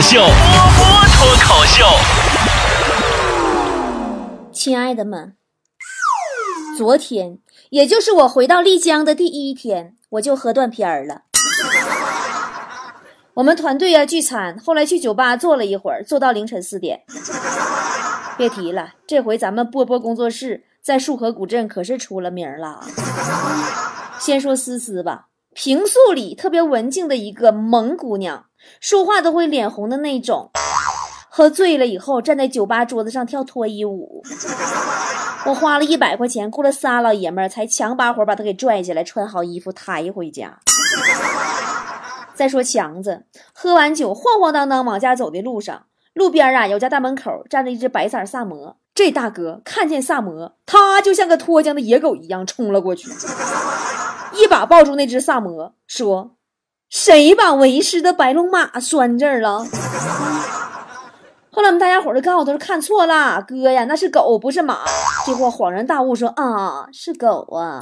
口秀，波波脱口秀。亲爱的们，昨天，也就是我回到丽江的第一天，我就喝断片儿了。我们团队啊聚餐，后来去酒吧坐了一会儿，坐到凌晨四点。别提了，这回咱们波波工作室在束河古镇可是出了名了。先说思思吧，平素里特别文静的一个萌姑娘，说话都会脸红的那种。喝醉了以后，站在酒吧桌子上跳脱衣舞。我花了一百块钱雇了仨老爷们儿，才强把火把他给拽下来，穿好衣服抬回家。再说强子，喝完酒晃晃荡荡往家走的路上，路边啊有家大门口站着一只白色萨摩。这大哥看见萨摩，他就像个脱缰的野狗一样冲了过去，一把抱住那只萨摩，说：“谁把为师的白龙马拴这儿了？”后来我们大家伙儿就告诉他说：“看错了，哥呀，那是狗，不是马。”结果恍然大悟说：“啊，是狗啊！”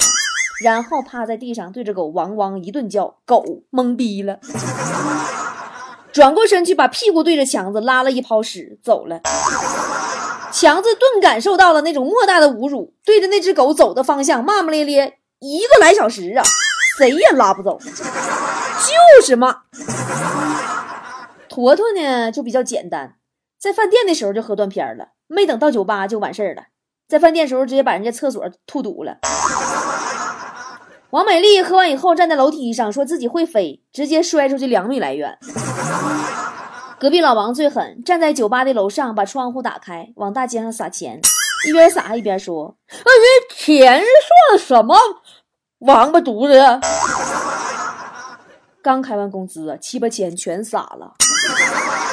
然后趴在地上对着狗汪汪一顿叫，狗懵逼了，转过身去把屁股对着强子拉了一泡屎走了。强子顿感受到了那种莫大的侮辱，对着那只狗走的方向骂骂咧咧，一个来小时啊，谁也拉不走，就是骂。坨坨呢就比较简单。在饭店的时候就喝断片了，没等到酒吧就完事儿了。在饭店的时候直接把人家厕所吐堵了。王美丽喝完以后站在楼梯上，说自己会飞，直接摔出去两米来远。隔壁老王最狠，站在酒吧的楼上，把窗户打开，往大街上撒钱，一边撒一边说：“哎，这钱算什么？王八犊子！刚开完工资，七八千全撒了。”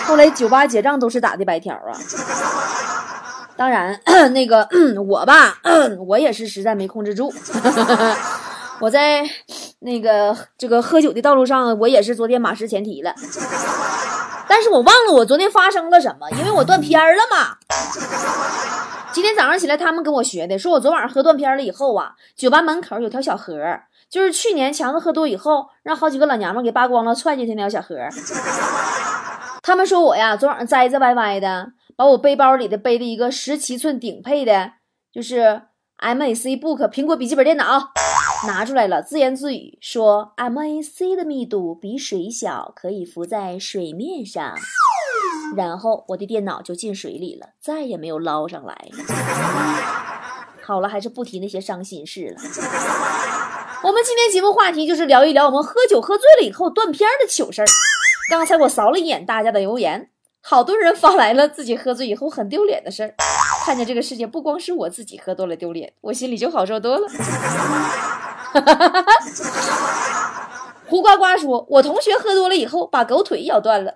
后来酒吧结账都是打的白条啊，当然 那个 我吧，我也是实在没控制住，我在那个这个喝酒的道路上，我也是昨天马失前蹄了，但是我忘了我昨天发生了什么，因为我断片了嘛。今天早上起来，他们跟我学的，说我昨晚上喝断片了以后啊，酒吧门口有条小河，就是去年强子喝多以后，让好几个老娘们给扒光了踹进去那条小河。他们说我呀，昨晚上栽栽歪歪的，把我背包里的背的一个十七寸顶配的，就是 Mac Book 苹果笔记本电脑拿出来了，自言自语说 Mac 的密度比水小，可以浮在水面上。然后我的电脑就进水里了，再也没有捞上来。好了，还是不提那些伤心事了。我们今天节目话题就是聊一聊我们喝酒喝醉了以后断片的糗事儿。刚才我扫了一眼大家的留言，好多人发来了自己喝醉以后很丢脸的事儿。看见这个世界不光是我自己喝多了丢脸，我心里就好受多了。胡呱呱说：“我同学喝多了以后把狗腿咬断了。”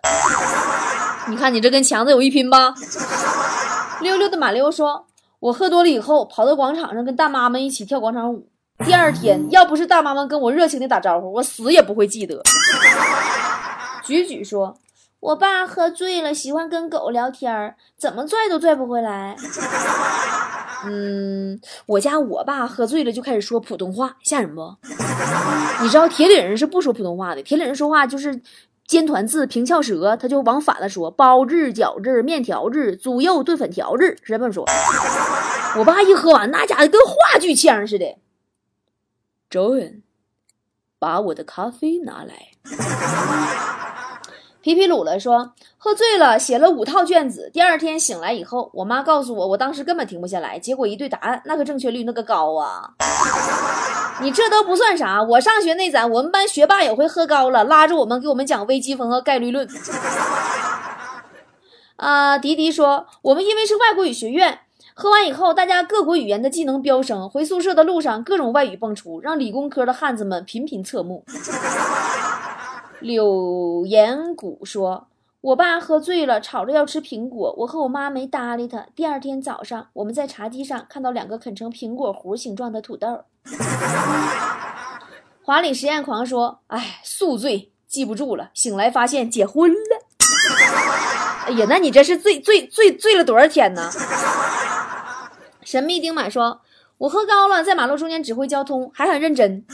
你看你这跟强子有一拼吧？溜溜的马溜说：“我喝多了以后跑到广场上跟大妈们一起跳广场舞。第二天要不是大妈们跟我热情的打招呼，我死也不会记得。”举举说：“我爸喝醉了，喜欢跟狗聊天儿怎么拽都拽不回来。”嗯，我家我爸喝醉了就开始说普通话，吓人不？你知道铁岭人是不说普通话的，铁岭人说话就是尖团字、平翘舌，他就往反了说：包子、饺子、面条子、猪肉炖粉条子，是这么说。我爸一喝完，那家伙跟话剧腔似的。周恩，把我的咖啡拿来。皮皮鲁了说：“喝醉了，写了五套卷子。第二天醒来以后，我妈告诉我，我当时根本停不下来。结果一对答案，那个正确率那个高啊！你这都不算啥。我上学那咱，我们班学霸有回喝高了，拉着我们给我们讲微积分和概率论。啊，迪迪说，我们因为是外国语学院，喝完以后，大家各国语言的技能飙升。回宿舍的路上，各种外语蹦出，让理工科的汉子们频频侧目。”柳岩谷说：“我爸喝醉了，吵着要吃苹果，我和我妈没搭理他。第二天早上，我们在茶几上看到两个啃成苹果核形状的土豆。”华理实验狂说：“哎，宿醉记不住了，醒来发现结婚了。哎呀，那你这是醉醉醉醉了多少天呢？”神秘丁满说：“我喝高了，在马路中间指挥交通，还很认真。”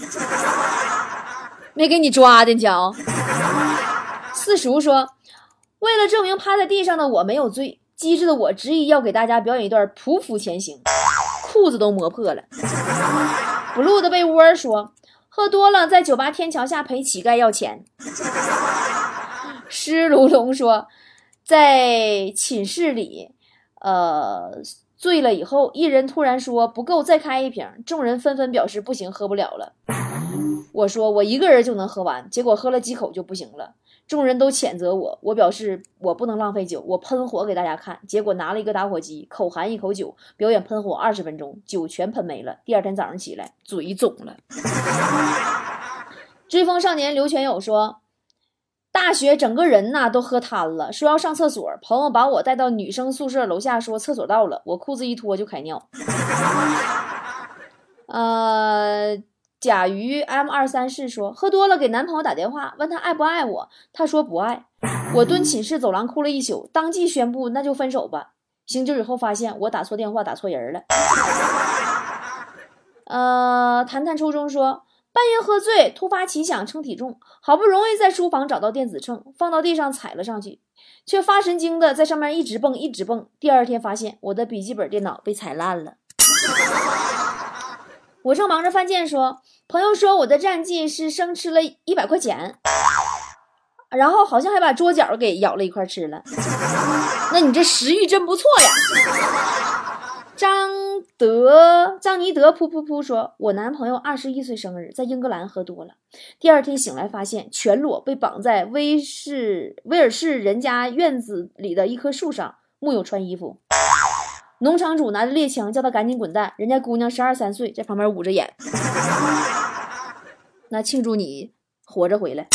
没给你抓进去啊！四叔说：“为了证明趴在地上的我没有醉，机智的我执意要给大家表演一段匍匐前行，裤子都磨破了。不露的被窝说，喝多了在酒吧天桥下陪乞丐要钱。湿卢龙说，在寝室里，呃，醉了以后，一人突然说不够，再开一瓶，众人纷纷表示不行，喝不了了。我说我一个人就能喝完，结果喝了几口就不行了。众人都谴责我，我表示我不能浪费酒，我喷火给大家看。结果拿了一个打火机，口含一口酒，表演喷火二十分钟，酒全喷没了。第二天早上起来，嘴肿了。追风少年刘全友说，大学整个人呐都喝瘫了，说要上厕所，朋友把我带到女生宿舍楼下，说厕所到了，我裤子一脱就开尿。呃。甲鱼 M 二三四说喝多了给男朋友打电话问他爱不爱我，他说不爱。我蹲寝室走廊哭了一宿，当即宣布那就分手吧。醒酒以后发现我打错电话打错人了。呃，谈谈初中说半夜喝醉突发奇想称体重，好不容易在书房找到电子秤，放到地上踩了上去，却发神经的在上面一直蹦一直蹦。第二天发现我的笔记本电脑被踩烂了。我正忙着犯贱，说朋友说我的战绩是生吃了一百块钱，然后好像还把桌角给咬了一块吃了。那你这食欲真不错呀。张德张尼德噗噗噗说，我男朋友二十一岁生日，在英格兰喝多了，第二天醒来发现全裸被绑在威士威尔士人家院子里的一棵树上，木有穿衣服。农场主拿着猎枪叫他赶紧滚蛋，人家姑娘十二三岁，在旁边捂着眼。那庆祝你活着回来。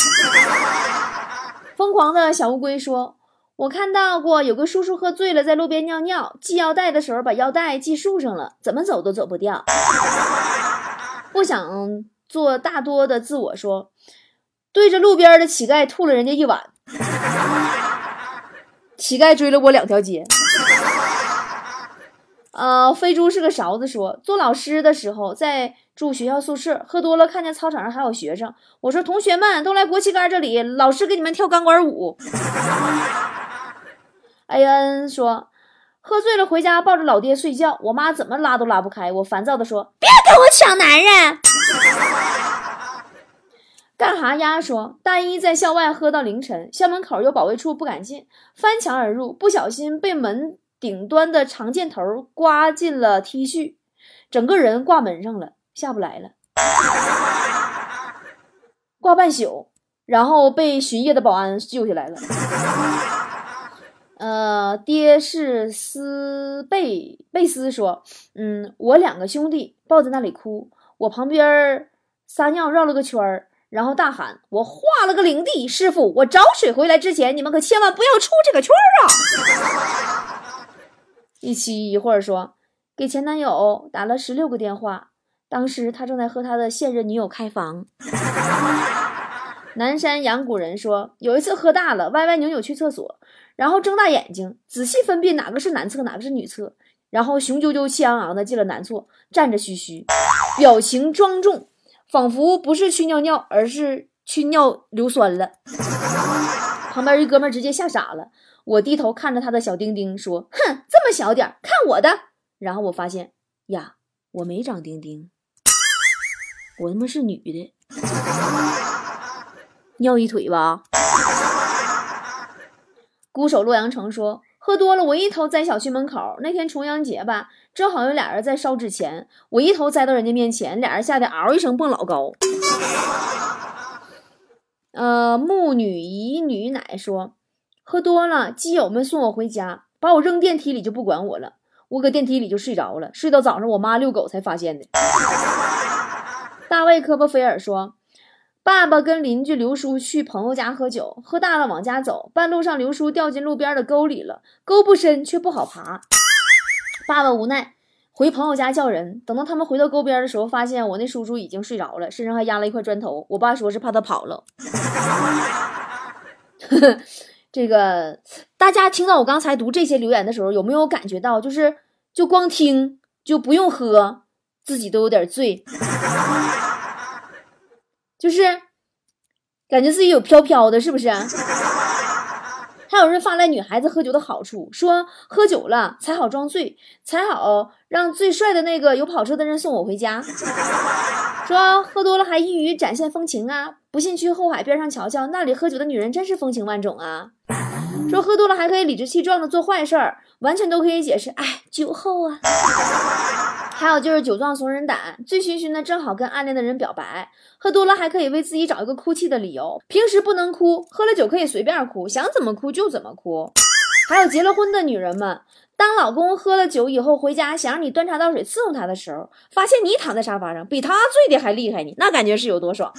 疯狂的小乌龟说：“我看到过有个叔叔喝醉了，在路边尿尿，系腰带的时候把腰带系树上了，怎么走都走不掉。”不想做大多的自我说，对着路边的乞丐吐了人家一碗。乞丐追了我两条街。呃，飞猪是个勺子，说做老师的时候在住学校宿舍，喝多了看见操场上还有学生，我说同学们都来国旗杆这里，老师给你们跳钢管舞。A N 说喝醉了回家抱着老爹睡觉，我妈怎么拉都拉不开，我烦躁的说别跟我抢男人。干哈呀？说大一在校外喝到凌晨，校门口有保卫处不敢进，翻墙而入，不小心被门。顶端的长箭头刮进了 T 恤，整个人挂门上了，下不来了，挂半宿，然后被巡夜的保安救下来了。呃，爹是斯贝贝斯说，嗯，我两个兄弟抱在那里哭，我旁边撒尿绕了个圈儿，然后大喊：“我画了个领地，师傅，我找水回来之前，你们可千万不要出这个圈儿啊！” 一期一会儿说给前男友打了十六个电话，当时他正在和他的现任女友开房。南山阳谷人说有一次喝大了，歪歪扭扭去厕所，然后睁大眼睛仔细分辨哪个是男厕哪个是女厕，然后雄赳赳气昂昂的进了男厕，站着嘘嘘，表情庄重，仿佛不是去尿尿，而是去尿硫酸了。旁边一哥们直接吓傻了。我低头看着他的小丁丁，说：“哼，这么小点看我的。”然后我发现呀，我没长丁丁，我他妈是女的，尿一腿吧。孤守洛阳城说：“喝多了，我一头栽小区门口。那天重阳节吧，正好有俩人在烧纸钱，我一头栽到人家面前，俩人吓得嗷一声蹦老高。”呃，木女姨女奶说。喝多了，基友们送我回家，把我扔电梯里就不管我了。我搁电梯里就睡着了，睡到早上我妈遛狗才发现的。大卫科波菲尔说：“爸爸跟邻居刘叔去朋友家喝酒，喝大了往家走，半路上刘叔掉进路边的沟里了，沟不深却不好爬。爸爸无奈回朋友家叫人，等到他们回到沟边的时候，发现我那叔叔已经睡着了，身上还压了一块砖头。我爸说是怕他跑了。”。这个大家听到我刚才读这些留言的时候，有没有感觉到，就是就光听就不用喝，自己都有点醉，就是感觉自己有飘飘的，是不是？还有人发来女孩子喝酒的好处，说喝酒了才好装醉，才好让最帅的那个有跑车的人送我回家。说喝多了还易于展现风情啊，不信去后海边上瞧瞧，那里喝酒的女人真是风情万种啊。说喝多了还可以理直气壮的做坏事儿，完全都可以解释，哎，酒后啊。还有就是酒壮怂人胆，醉醺醺的正好跟暗恋的人表白。喝多了还可以为自己找一个哭泣的理由，平时不能哭，喝了酒可以随便哭，想怎么哭就怎么哭。还有结了婚的女人们，当老公喝了酒以后回家，想让你端茶倒水伺候他的时候，发现你躺在沙发上，比他醉的还厉害，你那感觉是有多爽？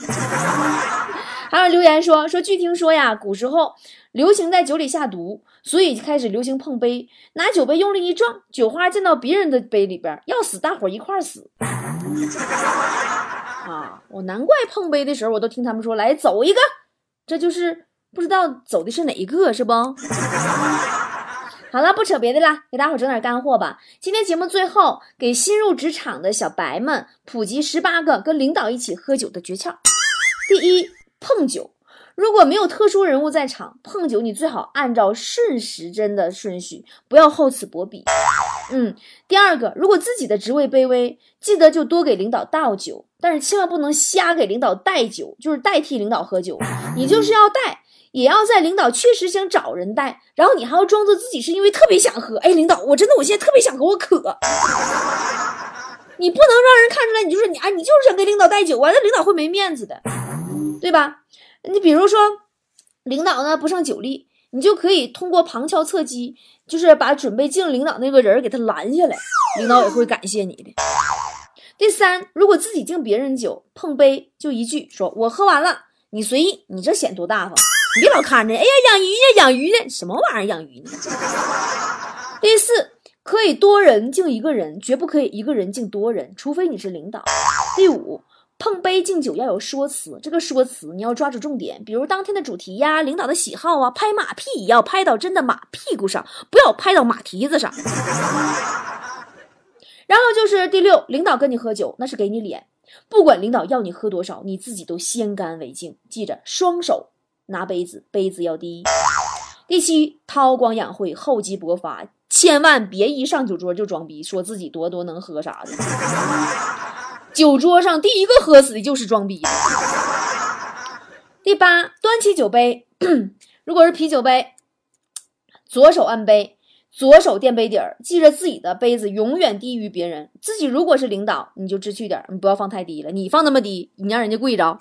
还有留言说说，据听说呀，古时候流行在酒里下毒，所以开始流行碰杯，拿酒杯用力一撞，酒花溅到别人的杯里边，要死大伙一块死。啊，我难怪碰杯的时候，我都听他们说来走一个，这就是不知道走的是哪一个，是不？好了，不扯别的了，给大伙整点干货吧。今天节目最后给新入职场的小白们普及十八个跟领导一起喝酒的诀窍。第一，碰酒，如果没有特殊人物在场，碰酒你最好按照顺时针的顺序，不要厚此薄彼。嗯，第二个，如果自己的职位卑微，记得就多给领导倒酒，但是千万不能瞎给领导带酒，就是代替领导喝酒，你就是要带。也要在领导确实想找人带，然后你还要装作自己是因为特别想喝。哎，领导，我真的我现在特别想喝，我渴。你不能让人看出来，你就是你啊，你就是想给领导带酒啊，那领导会没面子的，对吧？你比如说，领导呢不上酒力，你就可以通过旁敲侧击，就是把准备敬领导那个人给他拦下来，领导也会感谢你的。第三，如果自己敬别人酒，碰杯就一句说“我喝完了”，你随意，你这显多大方。你别老看着，哎呀，养鱼呢，养鱼呢，什么玩意儿养鱼呢？第四，可以多人敬一个人，绝不可以一个人敬多人，除非你是领导。第五，碰杯敬酒要有说辞，这个说辞你要抓住重点，比如当天的主题呀，领导的喜好啊，拍马屁也要拍到真的马屁股上，不要拍到马蹄子上。然后就是第六，领导跟你喝酒，那是给你脸，不管领导要你喝多少，你自己都先干为敬，记着双手。拿杯子，杯子要低。第七，韬光养晦，厚积薄发，千万别一上酒桌就装逼，说自己多多能喝啥的。酒桌上第一个喝死的就是装逼。第八，端起酒杯，如果是啤酒杯，左手按杯，左手垫杯底儿，记着自己的杯子永远低于别人。自己如果是领导，你就知趣点，你不要放太低了，你放那么低，你让人家跪着。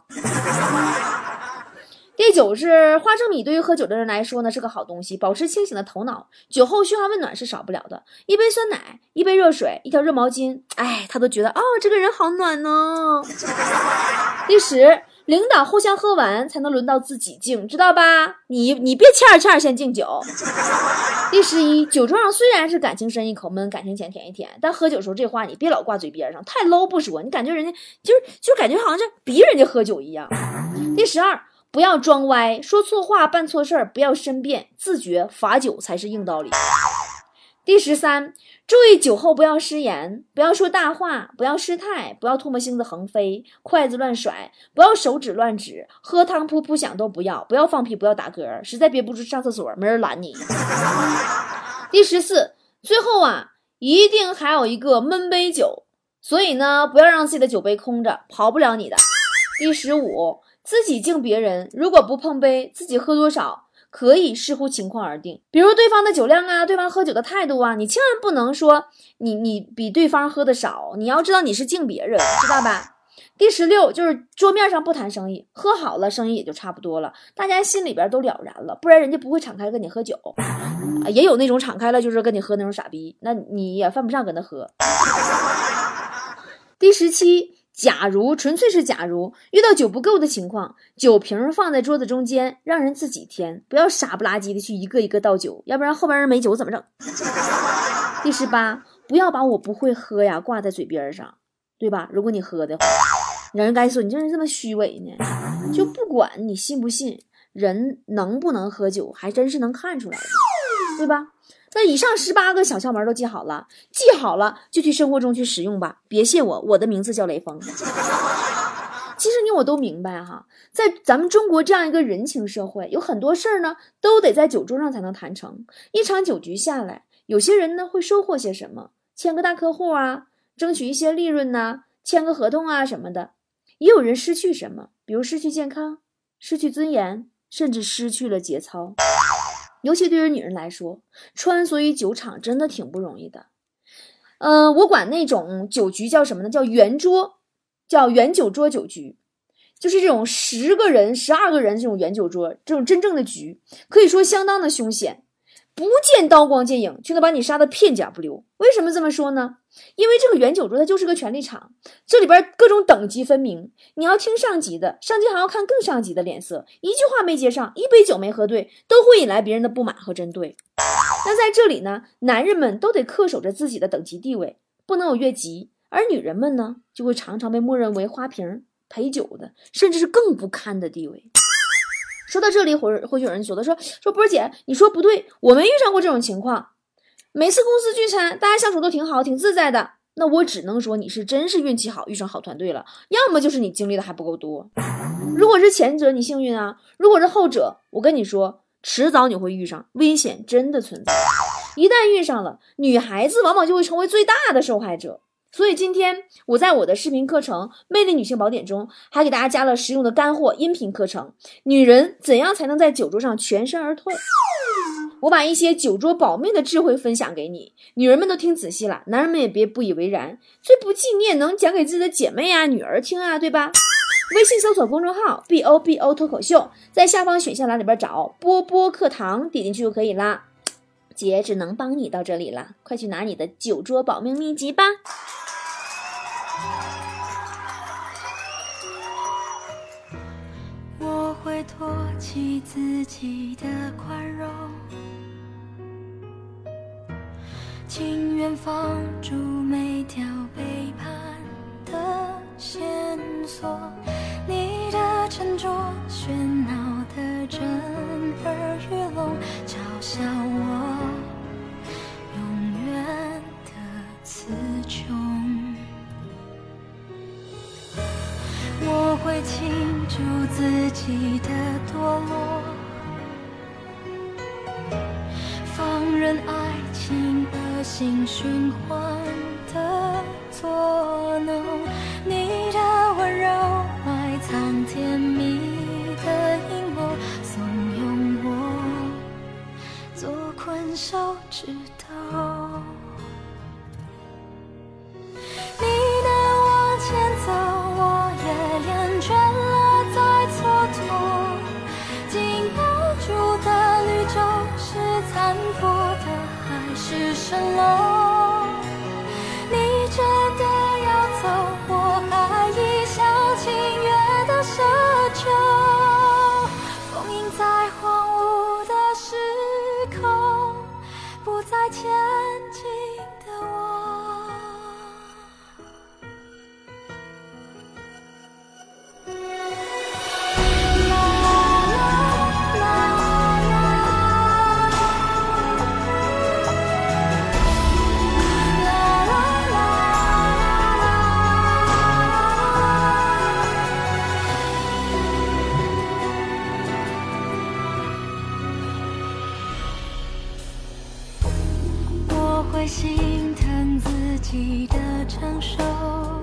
第九是花生米，对于喝酒的人来说呢是个好东西，保持清醒的头脑，酒后嘘寒问暖是少不了的。一杯酸奶，一杯热水，一条热毛巾，哎，他都觉得哦，这个人好暖呢。第十，领导互相喝完才能轮到自己敬，知道吧？你你别欠欠先敬酒。第十一，酒桌上虽然是感情深一口闷，感情浅舔一舔，但喝酒时候这话你别老挂嘴边上，太 low 不说，你感觉人家就是就感觉好像是逼人家喝酒一样。第十二。不要装歪，说错话，办错事儿，不要申辩，自觉罚酒才是硬道理。第十三，注意酒后不要失言，不要说大话，不要失态，不要唾沫星子横飞，筷子乱甩，不要手指乱指，喝汤噗噗响都不要，不要放屁，不要打嗝，实在憋不住上厕所，没人拦你。第十四，最后啊，一定还有一个闷杯酒，所以呢，不要让自己的酒杯空着，跑不了你的。第十五。自己敬别人，如果不碰杯，自己喝多少可以视乎情况而定。比如对方的酒量啊，对方喝酒的态度啊，你千万不能说你你比对方喝的少。你要知道你是敬别人，知道吧？第十六就是桌面上不谈生意，喝好了生意也就差不多了，大家心里边都了然了，不然人家不会敞开跟你喝酒。也有那种敞开了就是跟你喝那种傻逼，那你也犯不上跟他喝。第十七。假如纯粹是假如遇到酒不够的情况，酒瓶放在桌子中间，让人自己添，不要傻不拉几的去一个一个倒酒，要不然后边人没酒怎么整？第十八，不要把我不会喝呀挂在嘴边上，对吧？如果你喝的话，人该说你这人这么虚伪呢？就不管你信不信，人能不能喝酒，还真是能看出来的，对吧？那以上十八个小窍门都记好了，记好了就去生活中去使用吧。别谢我，我的名字叫雷锋。其实你你我都明白哈，在咱们中国这样一个人情社会，有很多事儿呢，都得在酒桌上才能谈成。一场酒局下来，有些人呢会收获些什么，签个大客户啊，争取一些利润呐，签个合同啊什么的。也有人失去什么，比如失去健康，失去尊严，甚至失去了节操。尤其对于女人来说，穿梭于酒场真的挺不容易的。嗯，我管那种酒局叫什么呢？叫圆桌，叫圆酒桌酒局，就是这种十个人、十二个人这种圆酒桌，这种真正的局，可以说相当的凶险。不见刀光剑影，却能把你杀得片甲不留。为什么这么说呢？因为这个原酒桌它就是个权力场，这里边各种等级分明。你要听上级的，上级还要看更上级的脸色。一句话没接上，一杯酒没喝对，都会引来别人的不满和针对。那在这里呢，男人们都得恪守着自己的等级地位，不能有越级；而女人们呢，就会常常被默认为花瓶、陪酒的，甚至是更不堪的地位。说到这里，或或许有人觉得说说波儿姐，你说不对，我没遇上过这种情况。每次公司聚餐，大家相处都挺好，挺自在的。那我只能说你是真是运气好，遇上好团队了；要么就是你经历的还不够多。如果是前者，你幸运啊；如果是后者，我跟你说，迟早你会遇上，危险真的存在。一旦遇上了，女孩子往往就会成为最大的受害者。所以今天我在我的视频课程《魅力女性宝典》中，还给大家加了实用的干货音频课程。女人怎样才能在酒桌上全身而退？我把一些酒桌保命的智慧分享给你，女人们都听仔细了，男人们也别不以为然。最不济你也能讲给自己的姐妹啊、女儿听啊，对吧？微信搜索公众号 “b o b o 脱口秀”，在下方选项栏里边找“波波课堂”，点进去就可以啦。姐只能帮你到这里了，快去拿你的酒桌保命秘籍吧。自己的宽容，情愿放逐每条背叛的线索。你的沉着喧闹的震耳欲聋，嘲笑我会庆祝自己的堕落，放任爱情恶性循环的作弄。你的温柔埋藏甜蜜的阴谋，怂恿我做困兽之会心疼自己的承受。